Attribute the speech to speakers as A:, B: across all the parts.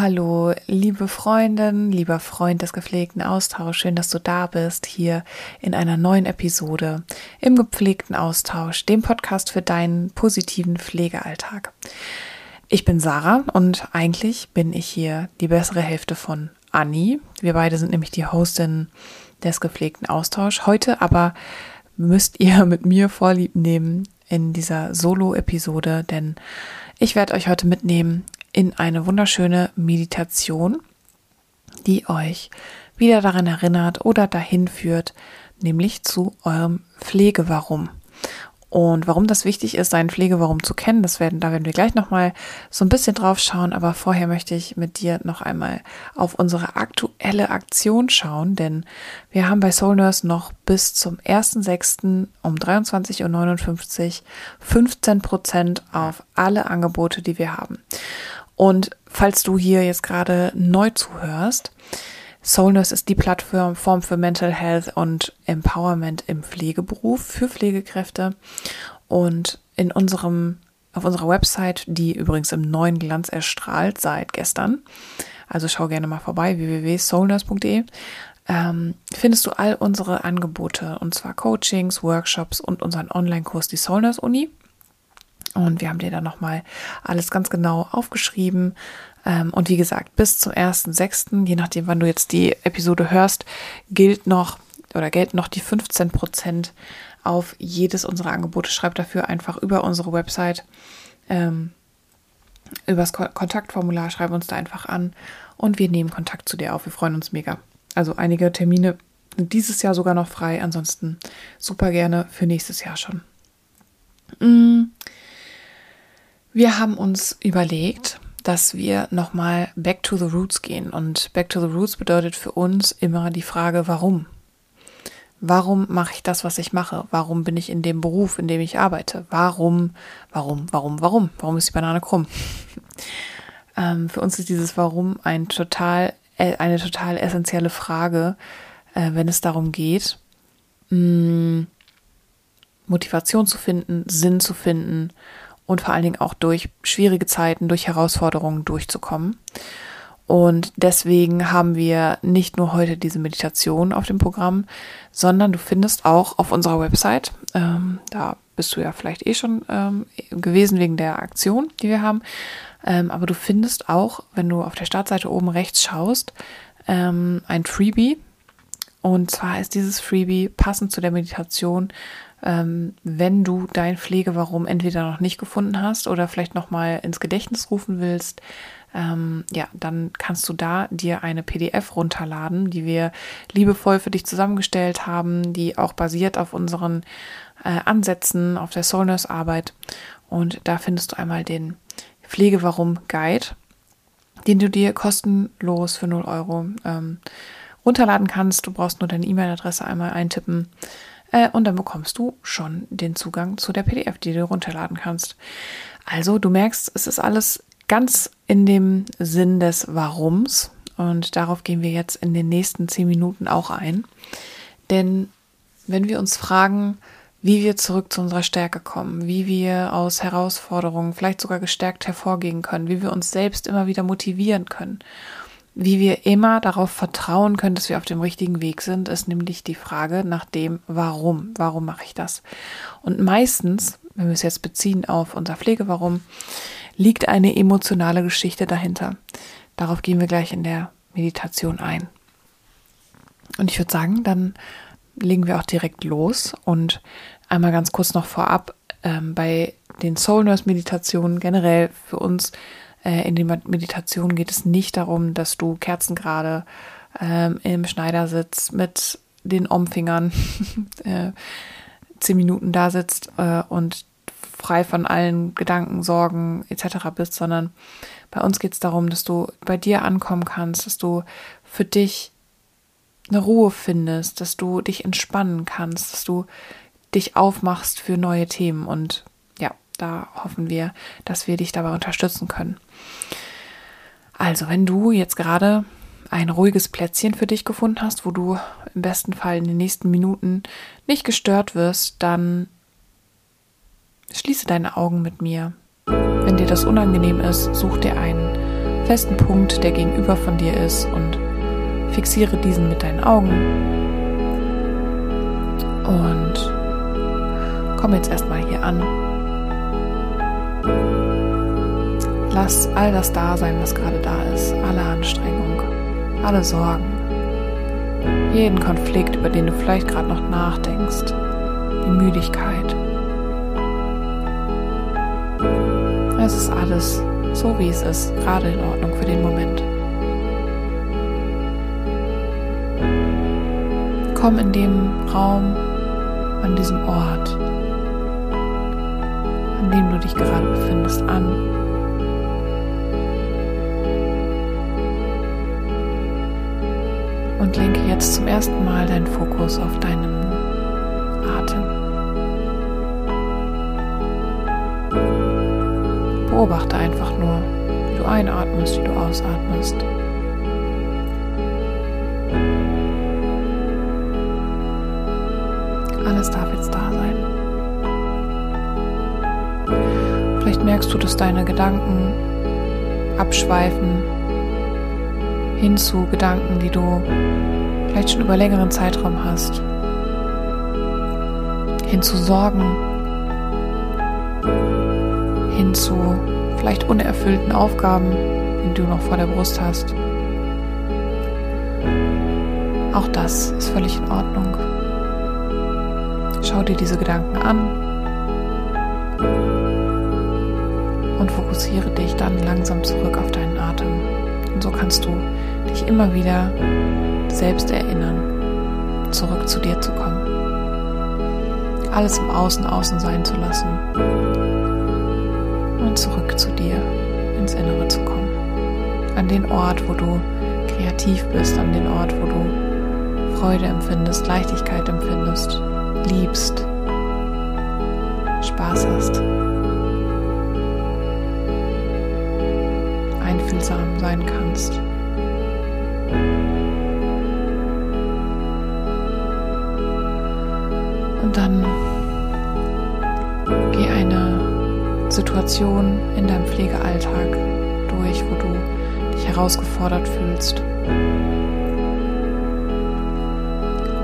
A: hallo, liebe Freundin, lieber Freund des gepflegten Austauschs. Schön, dass du da bist, hier in einer neuen Episode im gepflegten Austausch, dem Podcast für deinen positiven Pflegealltag. Ich bin Sarah und eigentlich bin ich hier die bessere Hälfte von Anni. Wir beide sind nämlich die Hostin des gepflegten Austauschs. Heute aber müsst ihr mit mir Vorlieb nehmen in dieser Solo-Episode, denn ich werde euch heute mitnehmen in eine wunderschöne Meditation, die euch wieder daran erinnert oder dahin führt, nämlich zu eurem Pflegewarum. Und warum das wichtig ist, seinen Pflegewarum zu kennen, das werden, da werden wir gleich nochmal so ein bisschen drauf schauen. Aber vorher möchte ich mit dir noch einmal auf unsere aktuelle Aktion schauen, denn wir haben bei Soul Nurse noch bis zum 1.6. um 23.59 Uhr 15 Prozent auf alle Angebote, die wir haben. Und falls du hier jetzt gerade neu zuhörst, Soulness ist die Plattform für Mental Health und Empowerment im Pflegeberuf für Pflegekräfte. Und in unserem, auf unserer Website, die übrigens im neuen Glanz erstrahlt seit gestern, also schau gerne mal vorbei, www.soulnurse.de, ähm, findest du all unsere Angebote, und zwar Coachings, Workshops und unseren Online-Kurs, die Soulnurse Uni. Und wir haben dir da nochmal alles ganz genau aufgeschrieben. Ähm, und wie gesagt, bis zum 1.6., je nachdem, wann du jetzt die Episode hörst, gilt noch oder gelten noch die 15 Prozent auf jedes unserer Angebote. Schreib dafür einfach über unsere Website, ähm, übers Kontaktformular, schreib uns da einfach an und wir nehmen Kontakt zu dir auf. Wir freuen uns mega. Also einige Termine sind dieses Jahr sogar noch frei, ansonsten super gerne für nächstes Jahr schon. Mm. Wir haben uns überlegt, dass wir nochmal back to the roots gehen. Und back to the roots bedeutet für uns immer die Frage, warum? Warum mache ich das, was ich mache? Warum bin ich in dem Beruf, in dem ich arbeite? Warum, warum, warum, warum? Warum ist die Banane krumm? ähm, für uns ist dieses Warum ein total, äh, eine total essentielle Frage, äh, wenn es darum geht, mh, mm, Motivation zu finden, Sinn zu finden und vor allen Dingen auch durch schwierige Zeiten, durch Herausforderungen durchzukommen. Und deswegen haben wir nicht nur heute diese Meditation auf dem Programm, sondern du findest auch auf unserer Website, ähm, da bist du ja vielleicht eh schon ähm, gewesen wegen der Aktion, die wir haben, ähm, aber du findest auch, wenn du auf der Startseite oben rechts schaust, ähm, ein Freebie. Und zwar ist dieses Freebie passend zu der Meditation ähm, wenn du dein Pflegewarum entweder noch nicht gefunden hast oder vielleicht noch mal ins Gedächtnis rufen willst, ähm, ja, dann kannst du da dir eine PDF runterladen, die wir liebevoll für dich zusammengestellt haben, die auch basiert auf unseren äh, Ansätzen, auf der Soulness Arbeit. Und da findest du einmal den Pflegewarum Guide, den du dir kostenlos für 0 Euro ähm, runterladen kannst. Du brauchst nur deine E-Mail-Adresse einmal eintippen äh, und dann bekommst du schon den Zugang zu der PDF, die du runterladen kannst. Also du merkst, es ist alles ganz in dem Sinn des Warums. Und darauf gehen wir jetzt in den nächsten zehn Minuten auch ein. Denn wenn wir uns fragen, wie wir zurück zu unserer Stärke kommen, wie wir aus Herausforderungen vielleicht sogar gestärkt hervorgehen können, wie wir uns selbst immer wieder motivieren können wie wir immer darauf vertrauen können, dass wir auf dem richtigen Weg sind, ist nämlich die Frage nach dem Warum. Warum mache ich das? Und meistens, wenn wir es jetzt beziehen auf unser Pflegewarum, liegt eine emotionale Geschichte dahinter. Darauf gehen wir gleich in der Meditation ein. Und ich würde sagen, dann legen wir auch direkt los und einmal ganz kurz noch vorab ähm, bei den Soul Nurse Meditationen generell für uns in den Meditationen geht es nicht darum, dass du kerzengerade ähm, im Schneidersitz mit den Omfingern äh, zehn Minuten da sitzt äh, und frei von allen Gedanken, Sorgen etc. bist, sondern bei uns geht es darum, dass du bei dir ankommen kannst, dass du für dich eine Ruhe findest, dass du dich entspannen kannst, dass du dich aufmachst für neue Themen und da hoffen wir, dass wir dich dabei unterstützen können. Also, wenn du jetzt gerade ein ruhiges Plätzchen für dich gefunden hast, wo du im besten Fall in den nächsten Minuten nicht gestört wirst, dann schließe deine Augen mit mir. Wenn dir das unangenehm ist, such dir einen festen Punkt, der gegenüber von dir ist und fixiere diesen mit deinen Augen. Und komm jetzt erstmal hier an. Lass all das da sein, was gerade da ist, alle Anstrengung, alle Sorgen, jeden Konflikt, über den du vielleicht gerade noch nachdenkst, die Müdigkeit. Es ist alles so, wie es ist, gerade in Ordnung für den Moment. Komm in dem Raum, an diesem Ort, an dem du dich gerade befindest, an. Und lenke jetzt zum ersten Mal deinen Fokus auf deinen Atem. Beobachte einfach nur, wie du einatmest, wie du ausatmest. Alles darf jetzt da sein. Vielleicht merkst du, dass deine Gedanken abschweifen hin zu Gedanken, die du vielleicht schon über längeren Zeitraum hast. Hin zu Sorgen, hin zu vielleicht unerfüllten Aufgaben, die du noch vor der Brust hast. Auch das ist völlig in Ordnung. Schau dir diese Gedanken an und fokussiere dich dann langsam zurück auf deinen Atem. Und so kannst du dich immer wieder selbst erinnern, zurück zu dir zu kommen. Alles im Außen außen sein zu lassen und zurück zu dir ins Innere zu kommen. An den Ort, wo du kreativ bist, an den Ort, wo du Freude empfindest, Leichtigkeit empfindest, liebst, Spaß hast. Einfühlsam sein kannst. Und dann geh eine Situation in deinem Pflegealltag durch, wo du dich herausgefordert fühlst,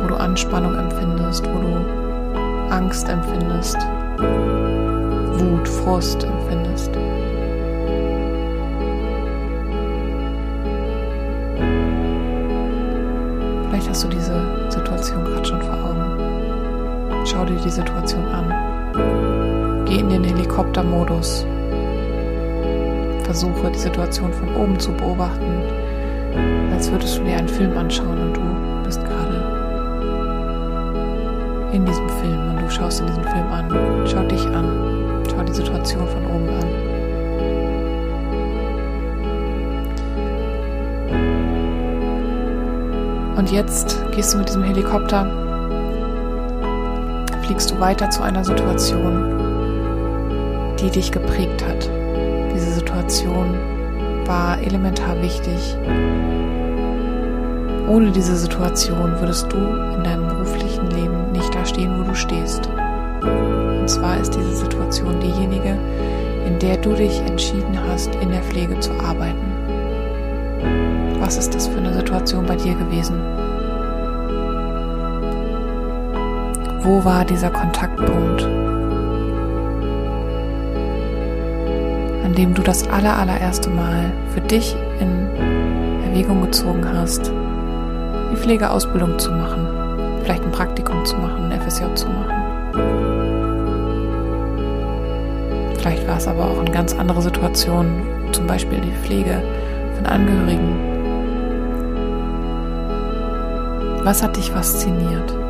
A: wo du Anspannung empfindest, wo du Angst empfindest, Wut, Frust empfindest. Vielleicht hast du diese Situation gerade schon vor Augen. Schau dir die Situation an. Geh in den Helikoptermodus. Versuche die Situation von oben zu beobachten, als würdest du dir einen Film anschauen und du bist gerade in diesem Film und du schaust in diesen Film an. Schau dich an. Schau die Situation von oben an. Und jetzt gehst du mit diesem Helikopter, fliegst du weiter zu einer Situation, die dich geprägt hat. Diese Situation war elementar wichtig. Ohne diese Situation würdest du in deinem beruflichen Leben nicht da stehen, wo du stehst. Und zwar ist diese Situation diejenige, in der du dich entschieden hast, in der Pflege zu arbeiten. Was ist das für eine Situation bei dir gewesen? Wo war dieser Kontaktpunkt, an dem du das aller, allererste Mal für dich in Erwägung gezogen hast, die Pflegeausbildung zu machen, vielleicht ein Praktikum zu machen, ein FSJ zu machen? Vielleicht war es aber auch eine ganz andere Situation, zum Beispiel die Pflege von Angehörigen Was hat dich fasziniert?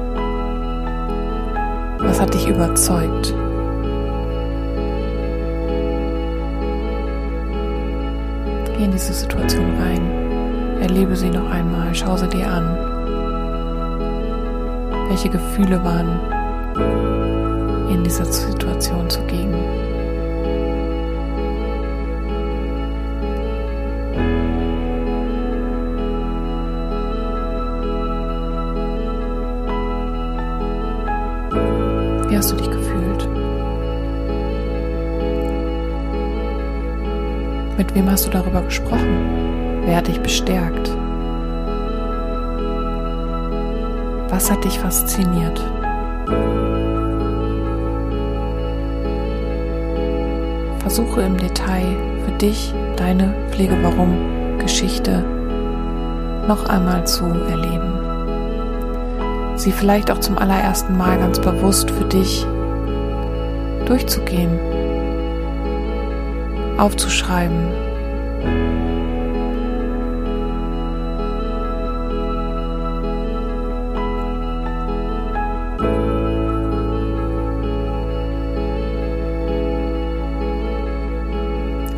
A: Was hat dich überzeugt? Geh in diese Situation rein. Erlebe sie noch einmal. Schau sie dir an. Welche Gefühle waren in dieser Situation zugegen? Wem hast du darüber gesprochen? Wer hat dich bestärkt? Was hat dich fasziniert? Versuche im Detail für dich deine Pflege-Warum-Geschichte noch einmal zu erleben. Sie vielleicht auch zum allerersten Mal ganz bewusst für dich durchzugehen, aufzuschreiben.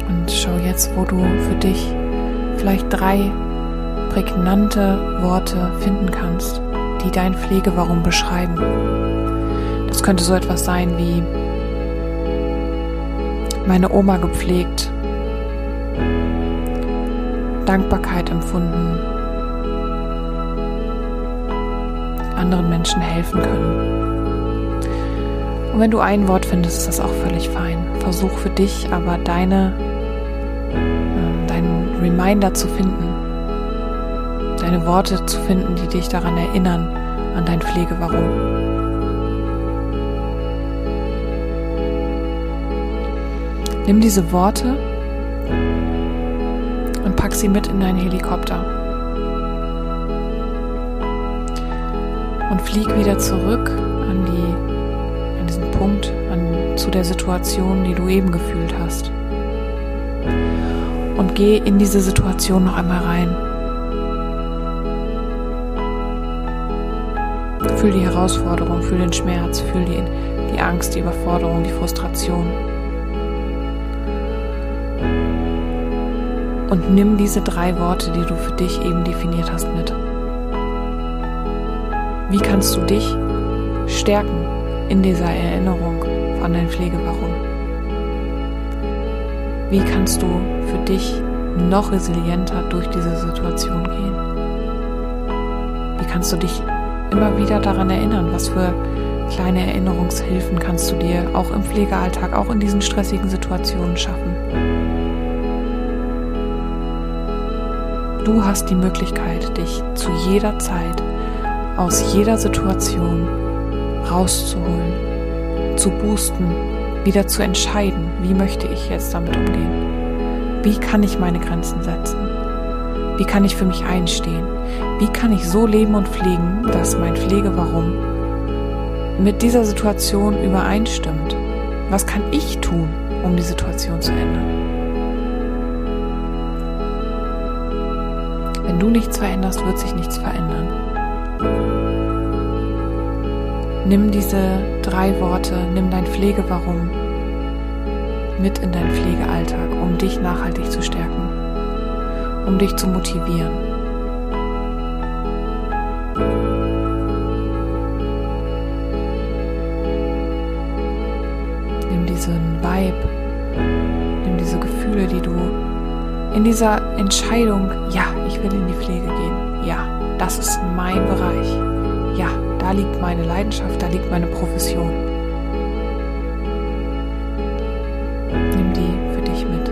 A: Und schau jetzt, wo du für dich vielleicht drei prägnante Worte finden kannst, die dein Pflegewarum beschreiben. Das könnte so etwas sein wie meine Oma gepflegt, Dankbarkeit empfunden, anderen Menschen helfen können. Und wenn du ein Wort findest, ist das auch völlig fein. Versuch für dich aber deine, ähm, deinen Reminder zu finden, deine Worte zu finden, die dich daran erinnern, an dein Pflegewarum. Nimm diese Worte pack sie mit in deinen Helikopter. Und flieg wieder zurück an, die, an diesen Punkt, an, zu der Situation, die du eben gefühlt hast. Und geh in diese Situation noch einmal rein. Fühl die Herausforderung, fühl den Schmerz, fühl die, die Angst, die Überforderung, die Frustration. Und nimm diese drei Worte, die du für dich eben definiert hast, mit. Wie kannst du dich stärken in dieser Erinnerung an dein Pflegewarum? Wie kannst du für dich noch resilienter durch diese Situation gehen? Wie kannst du dich immer wieder daran erinnern? Was für kleine Erinnerungshilfen kannst du dir auch im Pflegealltag, auch in diesen stressigen Situationen schaffen? Du hast die Möglichkeit, dich zu jeder Zeit aus jeder Situation rauszuholen, zu boosten, wieder zu entscheiden, wie möchte ich jetzt damit umgehen? Wie kann ich meine Grenzen setzen? Wie kann ich für mich einstehen? Wie kann ich so leben und pflegen, dass mein Pflegewarum mit dieser Situation übereinstimmt? Was kann ich tun, um die Situation zu ändern? Wenn du nichts veränderst, wird sich nichts verändern. Nimm diese drei Worte, nimm dein Pflegewarum mit in deinen Pflegealltag, um dich nachhaltig zu stärken, um dich zu motivieren. Nimm diesen Vibe, nimm diese Gefühle, die du in dieser Entscheidung, ja, ich will in die Pflege gehen, ja, das ist mein Bereich, ja, da liegt meine Leidenschaft, da liegt meine Profession. Nimm die für dich mit.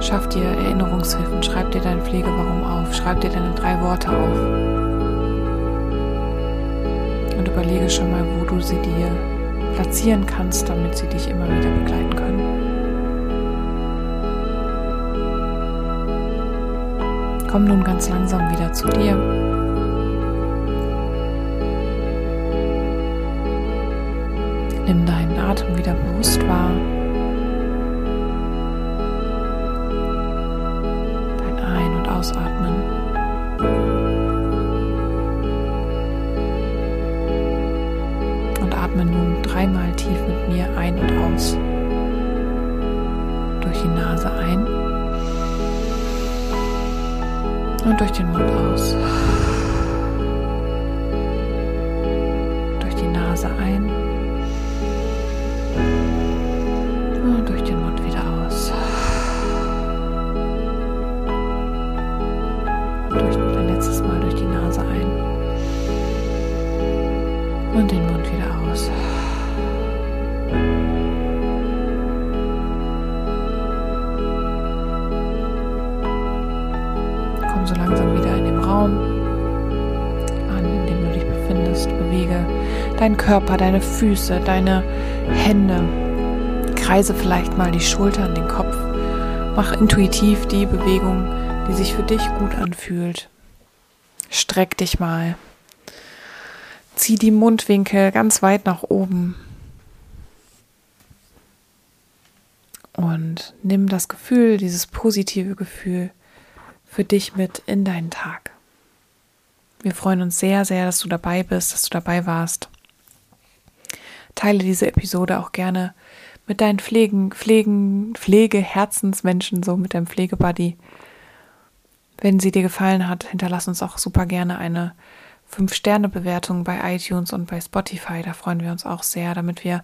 A: Schaff dir Erinnerungshilfen, schreib dir dein Pflegewarum auf, schreib dir deine drei Worte auf und überlege schon mal, wo du sie dir platzieren kannst, damit sie dich immer wieder begleiten können. Komm nun ganz langsam wieder zu dir. Nimm deinen Atem wieder bewusst wahr. Dein Ein- und Ausatmen. Und atme nun dreimal tief mit mir ein und aus. Durch die Nase ein und durch den Mund aus. Durch die Nase ein und durch den Mund wieder aus. Durch ein letztes Mal durch die Nase ein und den Mund wieder aus. So langsam wieder in den Raum an, in dem du dich befindest. Bewege deinen Körper, deine Füße, deine Hände. Kreise vielleicht mal die Schultern, den Kopf. Mach intuitiv die Bewegung, die sich für dich gut anfühlt. Streck dich mal. Zieh die Mundwinkel ganz weit nach oben. Und nimm das Gefühl, dieses positive Gefühl für dich mit in deinen Tag. Wir freuen uns sehr, sehr, dass du dabei bist, dass du dabei warst. Teile diese Episode auch gerne mit deinen Pflegen, Pflegen, Pflegeherzensmenschen, so mit deinem Pflegebuddy. Wenn sie dir gefallen hat, hinterlass uns auch super gerne eine 5-Sterne-Bewertung bei iTunes und bei Spotify. Da freuen wir uns auch sehr, damit wir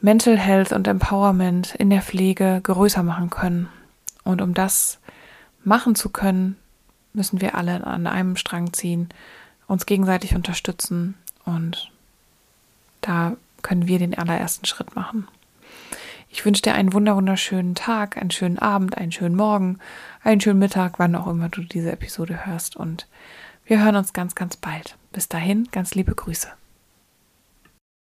A: Mental Health und Empowerment in der Pflege größer machen können. Und um das machen zu können, müssen wir alle an einem Strang ziehen, uns gegenseitig unterstützen und da können wir den allerersten Schritt machen. Ich wünsche dir einen wunderschönen Tag, einen schönen Abend, einen schönen Morgen, einen schönen Mittag, wann auch immer du diese Episode hörst und wir hören uns ganz, ganz bald. Bis dahin, ganz liebe Grüße.